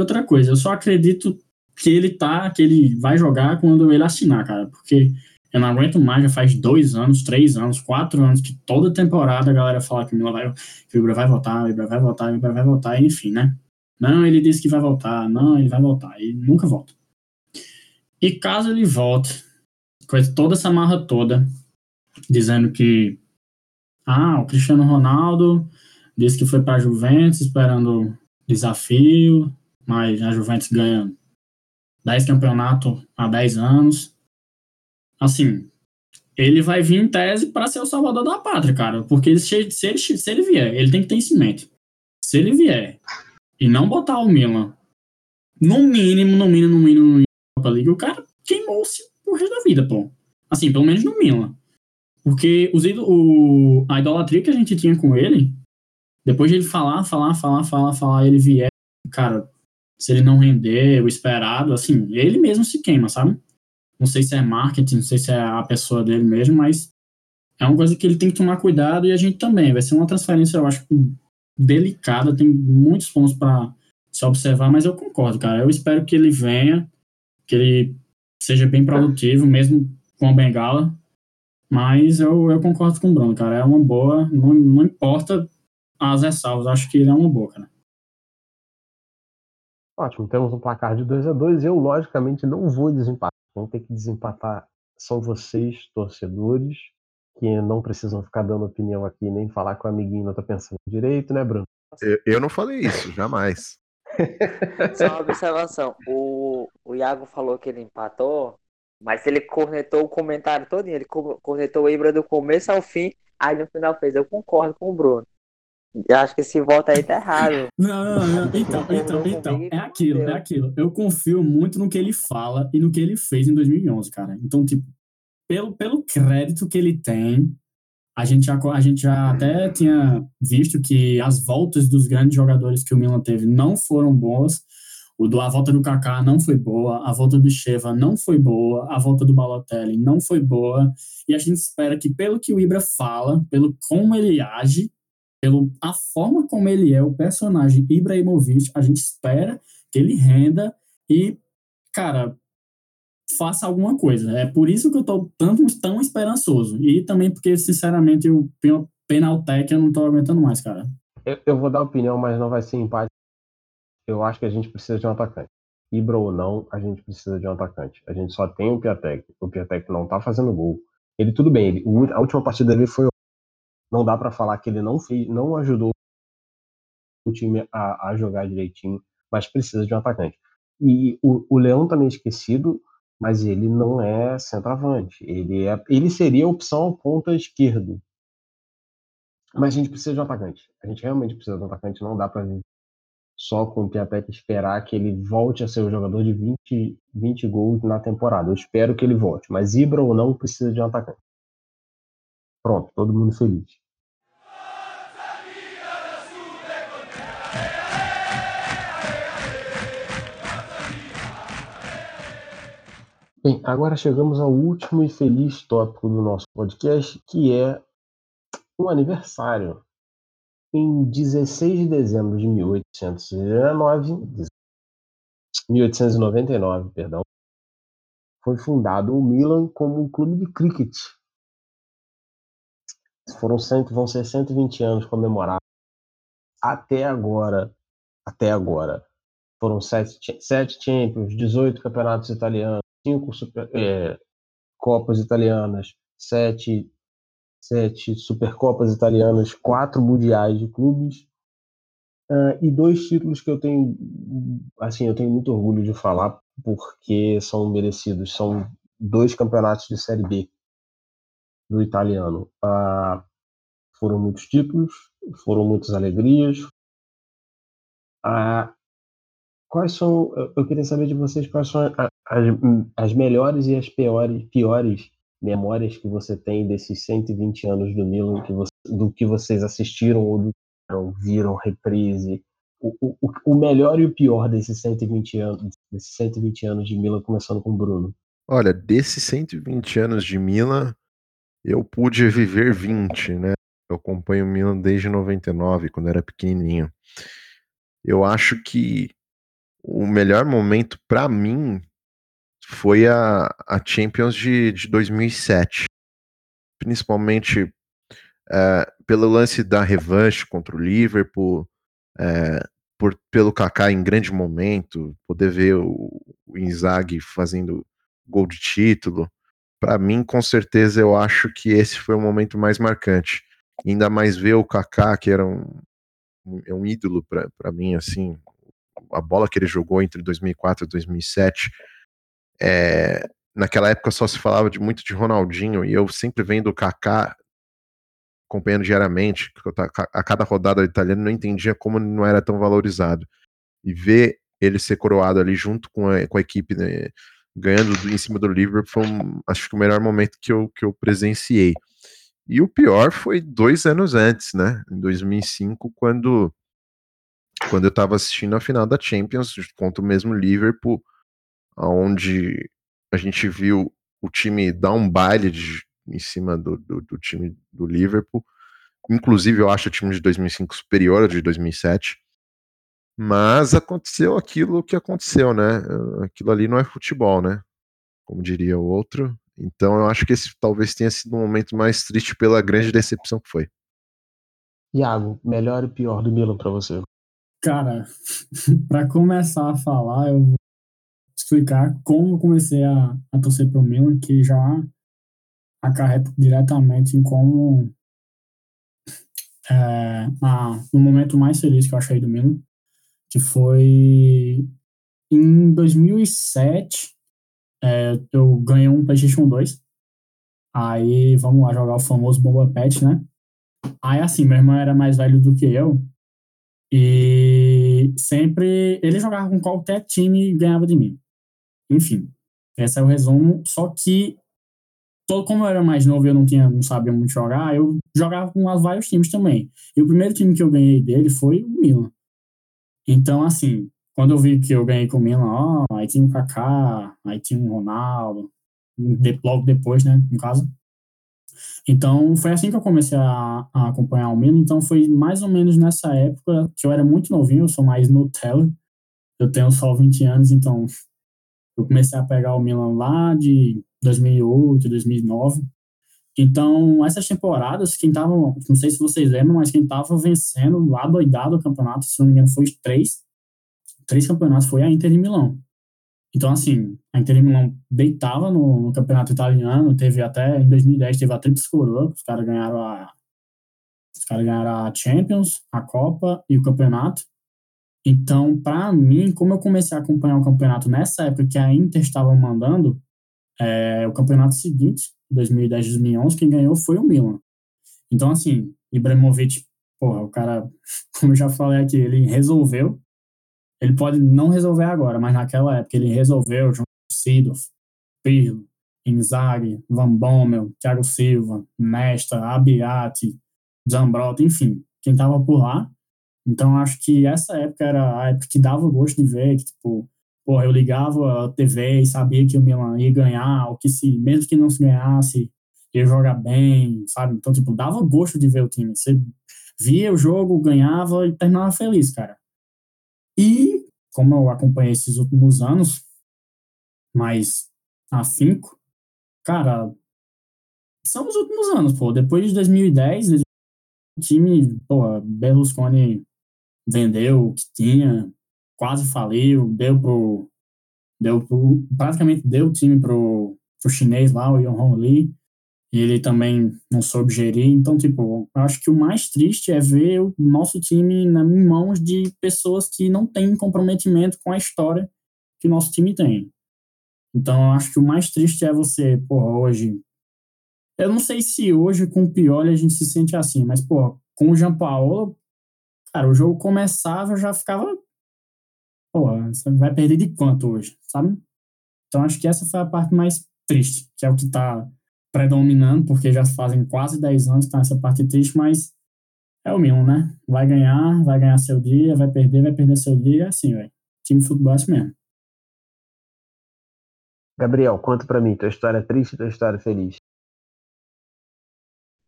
Outra coisa, eu só acredito que ele tá, que ele vai jogar quando ele assinar, cara, porque eu não aguento mais, já faz dois anos, três anos, quatro anos que toda temporada a galera fala que o Milan vai, que o Ibra vai voltar, o Ibra vai voltar, o Ibra vai voltar, enfim, né? Não, ele disse que vai voltar, não, ele vai voltar, e nunca volta. E caso ele volte, com toda essa marra toda, dizendo que ah, o Cristiano Ronaldo disse que foi para a Juventus esperando desafio, mas a Juventus ganha 10 campeonatos há 10 anos assim, ele vai vir em tese para ser o salvador da pátria, cara. Porque se ele, se, ele, se ele vier, ele tem que ter isso em. Se ele vier e não botar o Milan, no mínimo, no mínimo, no mínimo, no mínimo, Copa League, o cara queimou-se o resto da vida, pô. Assim, pelo menos no Milan. Porque os, o, a idolatria que a gente tinha com ele, depois de ele falar, falar, falar, falar, falar, ele vier, cara, se ele não render o esperado, assim, ele mesmo se queima, sabe? Não sei se é marketing, não sei se é a pessoa dele mesmo, mas é uma coisa que ele tem que tomar cuidado e a gente também. Vai ser uma transferência, eu acho, delicada, tem muitos pontos para se observar, mas eu concordo, cara. Eu espero que ele venha, que ele seja bem produtivo, mesmo com a Bengala. Mas eu, eu concordo com o Bruno, cara. É uma boa, não, não importa as ressalvas, acho que ele é uma boa, cara. Ótimo, temos um placar de 2 a 2 Eu, logicamente, não vou desempatar. Quem tem que desempatar são vocês, torcedores, que não precisam ficar dando opinião aqui, nem falar que o amiguinho não tá pensando direito, né, Bruno? Eu, eu não falei isso, jamais. Só uma observação. O, o Iago falou que ele empatou, mas ele cornetou o comentário todo, ele cornetou o Ibra do começo ao fim, aí no final fez. Eu concordo com o Bruno. Eu acho que esse voto aí tá errado. Não, não, não. Então, então, então. É aquilo, é aquilo. Eu confio muito no que ele fala e no que ele fez em 2011, cara. Então, tipo, pelo, pelo crédito que ele tem, a gente, já, a gente já até tinha visto que as voltas dos grandes jogadores que o Milan teve não foram boas. O do, a volta do Kaká não foi boa, a volta do Cheva não foi boa, a volta do Balotelli não foi boa, e a gente espera que, pelo que o Ibra fala, pelo como ele age, pelo a forma como ele é, o personagem Ibrahimovic, a gente espera que ele renda e, cara, faça alguma coisa. É por isso que eu tô tanto, tão esperançoso. E também porque, sinceramente, o Penaltec eu não tô aguentando mais, cara. Eu, eu vou dar opinião, mas não vai ser empate. Eu acho que a gente precisa de um atacante. Ibra ou não, a gente precisa de um atacante. A gente só tem o Piatek. O Piatek não tá fazendo gol. Ele, tudo bem, ele, a última partida dele foi. Não dá para falar que ele não fez, não ajudou o time a, a, jogar direitinho, mas precisa de um atacante. E o, o Leão também esquecido, mas ele não é centroavante. Ele, é, ele seria a opção ponta esquerdo. Mas a gente precisa de um atacante. A gente realmente precisa de um atacante. Não dá para só com o Piatek esperar que ele volte a ser o jogador de 20, 20 gols na temporada. Eu espero que ele volte. Mas Ibra ou não precisa de um atacante. Pronto, todo mundo feliz. Bem, agora chegamos ao último e feliz tópico do nosso podcast, que é o aniversário. Em 16 de dezembro de 1899, 1899, perdão, foi fundado o Milan como um clube de cricket. Foram cento, vão ser 120 anos comemorados. Até agora, até agora, foram sete, sete Champions, 18 campeonatos italianos, cinco super, é, Copas italianas, sete, sete Supercopas italianas, quatro Mundiais de clubes uh, e dois títulos que eu tenho, assim, eu tenho muito orgulho de falar porque são merecidos. São dois campeonatos de Série B do italiano. Uh, foram muitos títulos, foram muitas alegrias. Uh, quais são, eu queria saber de vocês quais são as, as melhores e as piores, piores memórias que você tem desses 120 anos do Milan, que você, do que vocês assistiram ou que viram, reprise, o, o, o melhor e o pior desses 120 anos, desses 120 anos de Milan, começando com o Bruno. Olha, desses 120 anos de Milan, eu pude viver 20, né? Eu acompanho o Milan desde 99, quando era pequenininho. Eu acho que o melhor momento para mim foi a, a Champions de, de 2007. Principalmente é, pelo lance da revanche contra o Liverpool, é, por, pelo Kaká em grande momento, poder ver o, o Inzaghi fazendo gol de título. Para mim, com certeza, eu acho que esse foi o momento mais marcante. Ainda mais ver o Kaká, que era um, é um ídolo para mim, assim, a bola que ele jogou entre 2004 e 2007 é, naquela época só se falava de, muito de Ronaldinho e eu sempre vendo o Kaká acompanhando diariamente, a cada rodada italiana não entendia como não era tão valorizado. E ver ele ser coroado ali junto com a, com a equipe, né, ganhando em cima do Liverpool, foi um, acho que o melhor momento que eu, que eu presenciei. E o pior foi dois anos antes, né? Em 2005, quando, quando eu estava assistindo a final da Champions contra o mesmo Liverpool onde a gente viu o time dar um baile de, em cima do, do, do, time do Liverpool. Inclusive, eu acho o time de 2005 superior ao de 2007. Mas aconteceu aquilo que aconteceu, né? Aquilo ali não é futebol, né? Como diria o outro. Então, eu acho que esse talvez tenha sido um momento mais triste pela grande decepção que foi. Iago, melhor e pior do Milan para você? Cara, para começar a falar, eu explicar como eu comecei a, a torcer para o Milan, que já acarreta diretamente em como é, a, no momento mais feliz que eu achei do Milan, que foi em 2007, é, eu ganhei um PlayStation 2. Aí vamos lá jogar o famoso Bomba Pet, né? Aí assim, meu irmão era mais velho do que eu. E sempre ele jogava com qualquer time e ganhava de mim. Enfim, esse é o resumo. Só que, todo, como eu era mais novo e eu não, tinha, não sabia muito jogar, eu jogava com vários times também. E o primeiro time que eu ganhei dele foi o Milan. Então, assim, quando eu vi que eu ganhei com o Milan, ó, aí tinha o Kaká, aí tinha o Ronaldo, de, logo depois, né, no caso. Então, foi assim que eu comecei a, a, acompanhar o Milan. Então, foi mais ou menos nessa época que eu era muito novinho, eu sou mais Nutella. Eu tenho só 20 anos, então eu comecei a pegar o Milan lá de 2008, 2009. Então, essas temporadas, quem tava, não sei se vocês lembram, mas quem tava vencendo lá doidado o campeonato, se não me engano, foi três. Três campeonatos foi a Inter de Milão. Então, assim, a Inter de Milão deitava no, no, campeonato italiano, teve até, em 2010, teve a Tríplice Coroa, os caras ganharam a os caras ganharam a Champions, a Copa e o campeonato. Então, para mim, como eu comecei a acompanhar o campeonato nessa época que a Inter estava mandando, é, o campeonato seguinte, 2010-2011, quem ganhou foi o Milan. Então, assim, Ibrahimovic, porra, o cara, como eu já falei aqui, ele resolveu ele pode não resolver agora, mas naquela época ele resolveu junto com Pirlo, Inzaghi, Van Bommel, Thiago Silva, Nesta, Abiati, Zambrotta, enfim, quem estava por lá. Então acho que essa época era a época que dava gosto de ver, que tipo, porra, eu ligava a TV e sabia que o Milan ia ganhar, ou que se, mesmo que não se ganhasse, ia jogar bem, sabe? Então, tipo, dava gosto de ver o time. Você via o jogo, ganhava e terminava feliz, cara. E, como eu acompanhei esses últimos anos, mais afinco, cara, são os últimos anos, pô. Depois de 2010, o time, pô, Berlusconi vendeu o que tinha, quase faliu, deu pro. Deu pro, praticamente deu o time pro, pro chinês lá, o Yong Lee e ele também não soube gerir. Então, tipo, eu acho que o mais triste é ver o nosso time em mãos de pessoas que não têm comprometimento com a história que o nosso time tem. Então, eu acho que o mais triste é você, porra, hoje. Eu não sei se hoje com o Pioli a gente se sente assim, mas, porra, com o Jean Paulo, cara, o jogo começava, eu já ficava. Porra, você vai perder de quanto hoje, sabe? Então, acho que essa foi a parte mais triste, que é o que tá predominando, porque já fazem quase 10 anos que tá nessa parte triste, mas é o mínimo, né? Vai ganhar, vai ganhar seu dia, vai perder, vai perder seu dia, é assim, velho. Time de futebol é assim mesmo. Gabriel, conta pra mim, tua história é triste e tua história é feliz.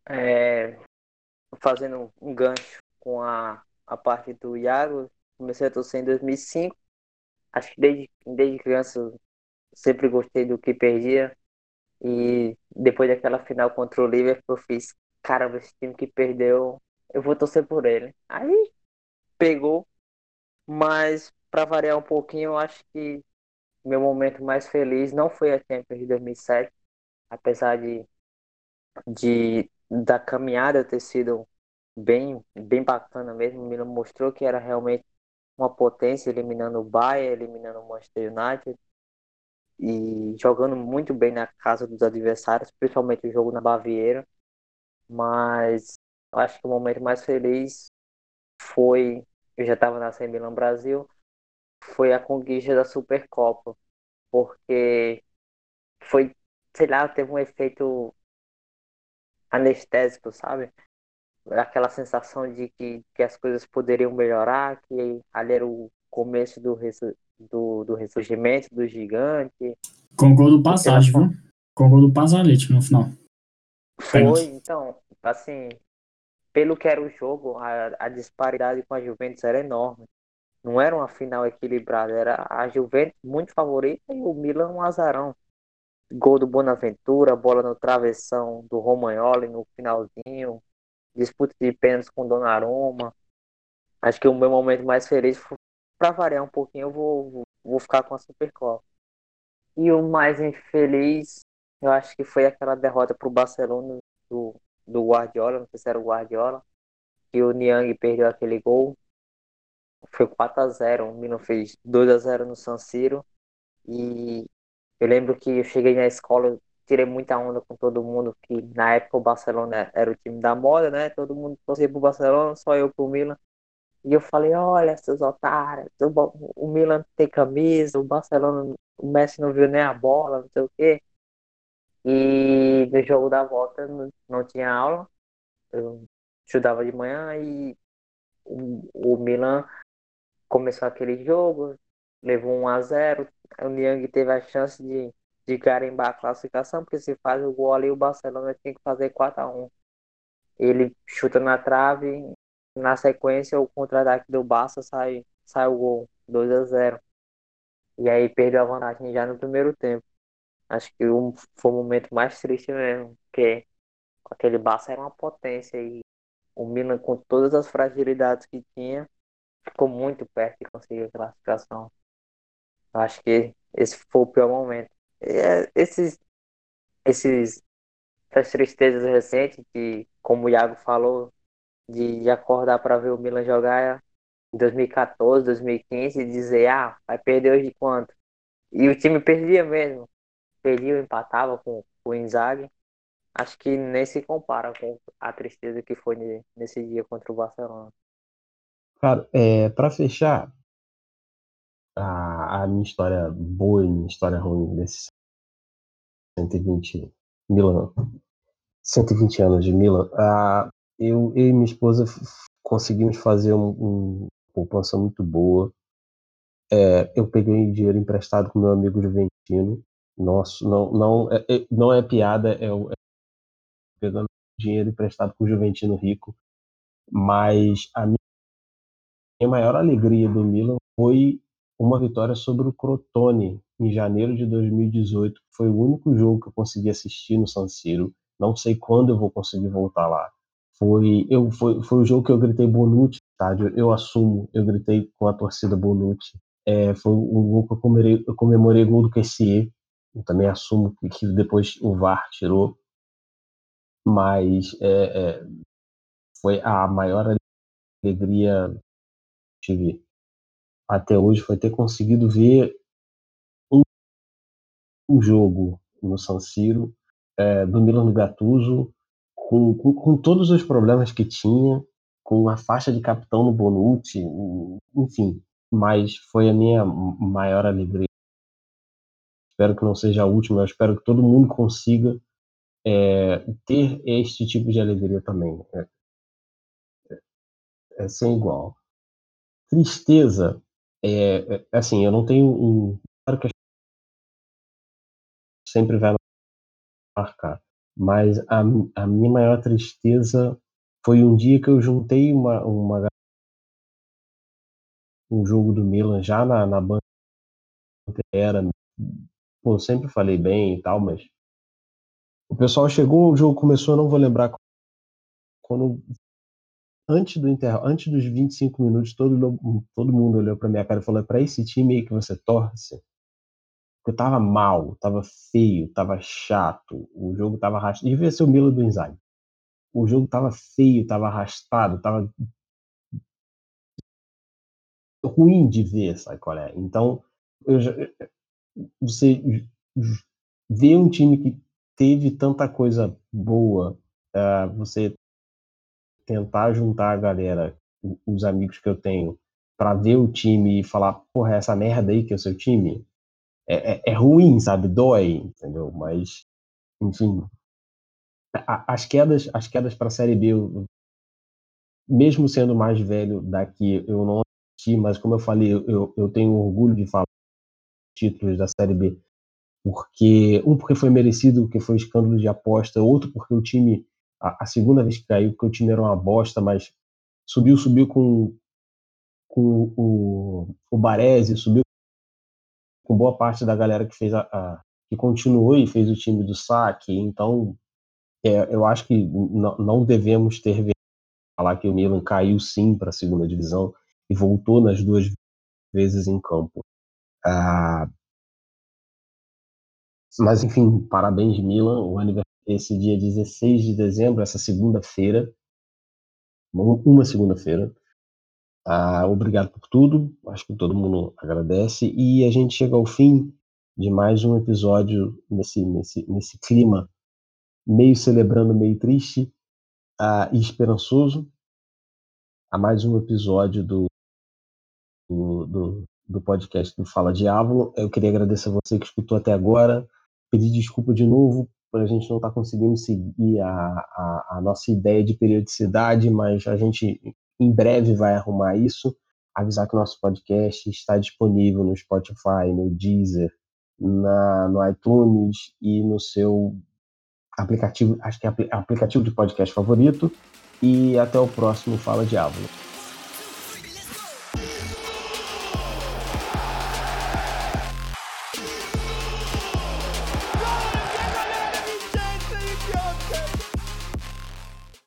É, fazendo um gancho com a, a parte do Iago, comecei a torcer em 2005. Acho que desde, desde criança sempre gostei do que perdia. E depois daquela final contra o Liverpool, eu fiz, caramba, esse time que perdeu, eu vou torcer por ele. Aí pegou, mas para variar um pouquinho, eu acho que meu momento mais feliz não foi a Champions de 2007, apesar de, de da caminhada ter sido bem bem bacana mesmo, o Milan mostrou que era realmente uma potência eliminando o Bayern, eliminando o Manchester United e jogando muito bem na casa dos adversários, principalmente o jogo na Baviera. Mas acho que o momento mais feliz foi, eu já estava na Milan Brasil, foi a conquista da Supercopa, porque foi, sei lá, teve um efeito anestésico, sabe? Aquela sensação de que, que as coisas poderiam melhorar, que ali era o começo do, do, do ressurgimento do gigante. Com gol do passagem, viu? Com gol do Pazalete no final. Foi, então, assim, pelo que era o jogo, a, a disparidade com a Juventus era enorme. Não era uma final equilibrada, era a Juventus muito favorita e o Milan um azarão. Gol do Bonaventura, bola no travessão do Romagnoli no finalzinho, disputa de pênaltis com Donnarumma. Acho que o meu momento mais feliz foi, para variar um pouquinho, eu vou, vou ficar com a Supercopa. E o mais infeliz, eu acho que foi aquela derrota para o Barcelona do, do Guardiola, não sei se era o Guardiola, que o Niang perdeu aquele gol. Foi 4 a 0 o Milan fez 2 a 0 no San Siro. E eu lembro que eu cheguei na escola, tirei muita onda com todo mundo, que na época o Barcelona era o time da moda, né? Todo mundo torcia pro Barcelona, só eu pro Milan. E eu falei, olha, seus otários, o Milan tem camisa, o Barcelona, o Messi não viu nem a bola, não sei o quê. E no jogo da volta não, tinha aula, eu estudava de manhã e o, o Milan começou aquele jogo, levou 1 a 0 o Niang teve a chance de, de garimbar a classificação, porque se faz o gol ali, o Barcelona tem que fazer 4 a 1 Ele chuta na trave, na sequência o contra-ataque do Barça sai, sai o gol, 2 a 0 E aí perdeu a vantagem já no primeiro tempo. Acho que foi o momento mais triste mesmo, porque aquele Barça era uma potência e o Milan com todas as fragilidades que tinha ficou muito perto de conseguir a classificação. Acho que esse foi o pior momento. É, esses, esses, essas tristezas recentes, que, como o Iago falou, de, de acordar para ver o Milan jogar em 2014, 2015 e dizer, ah, vai perder hoje quanto? E o time perdia mesmo. Perdia, empatava com, com o Inzaghi. Acho que nem se compara com a tristeza que foi nesse dia contra o Barcelona. Cara, é, para fechar a, a, minha história boa e minha história ruim desses 120 Milan, 120 anos de Milan, a, eu, eu e minha esposa conseguimos fazer um, um poupança muito boa. É, eu peguei dinheiro emprestado com meu amigo Juventino. Nossa, não, não, é, é não é piada, é, é pegando dinheiro emprestado com o Juventino rico. Mas a minha maior alegria do Milan foi uma vitória sobre o Crotone em janeiro de 2018, que foi o único jogo que eu consegui assistir no San Siro. Não sei quando eu vou conseguir voltar lá. Foi, eu, foi, foi o jogo que eu gritei Bonucci, estádio. Eu assumo, eu gritei com a torcida Bonucci. É, foi o gol que eu comemorei, eu comemorei gol do QCE. Eu também assumo que depois o VAR tirou. Mas é, é, foi a maior alegria tive até hoje foi ter conseguido ver um, um jogo no San Siro é, do Milan Gattuso com, com, com, todos os problemas que tinha, com a faixa de capitão no Bonucci, enfim. Mas foi a minha maior alegria. Espero que não seja a última. Eu espero que todo mundo consiga é, ter este tipo de alegria também. É, é, é sem igual. Tristeza, é, é assim, eu não tenho um. Claro que sempre vai marcar, mas a, a minha maior tristeza foi um dia que eu juntei uma, uma um jogo do Milan já na, na banda era pô, sempre falei bem e tal, mas o pessoal chegou, o jogo começou, eu não vou lembrar quando antes do antes dos 25 minutos, todo, todo mundo olhou para minha cara e falou: é para esse time aí que você torce? Porque tava mal, tava feio, tava chato, o jogo tava arrastado. Devia ser o Milo do Inzaghi. O jogo tava feio, tava arrastado, tava ruim de ver, sabe qual é? Então, já, você vê um time que teve tanta coisa boa, uh, você tentar juntar a galera, os amigos que eu tenho, para ver o time e falar, porra, essa merda aí que é o seu time, é, é, é ruim, sabe? Dói, entendeu? Mas, enfim, as quedas, as quedas para a Série B, eu, mesmo sendo mais velho daqui, eu não assisti, mas como eu falei, eu, eu tenho orgulho de falar títulos da Série B, porque um porque foi merecido, porque foi escândalo de aposta, outro porque o time a, a, segunda vez que caiu, porque o time era uma bosta, mas subiu, subiu com, com o, o Baresi, subiu com boa parte da galera que fez a, a que continuou e fez o time do saque. Então, é, eu acho que não, devemos ter falar que o Milan caiu sim para a segunda divisão e voltou nas duas vezes em campo. Ah, mas enfim, parabéns Milan, o aniversário esse dia 16 de dezembro, essa segunda-feira, uma segunda-feira. Ah, obrigado por tudo, acho que todo mundo agradece. E a gente chega ao fim de mais um episódio nesse, nesse, nesse clima meio celebrando, meio triste ah, e esperançoso. A mais um episódio do, do, do, do podcast do Fala Diabo. Eu queria agradecer a você que escutou até agora, pedir desculpa de novo por a gente não estar tá conseguindo seguir a, a, a, nossa ideia de periodicidade, mas a gente em breve vai arrumar isso. avisar que o nosso podcast está disponível no Spotify, no Deezer, na, no iTunes e no seu aplicativo, acho que é aplicativo de podcast favorito. E até o próximo Fala Diabo.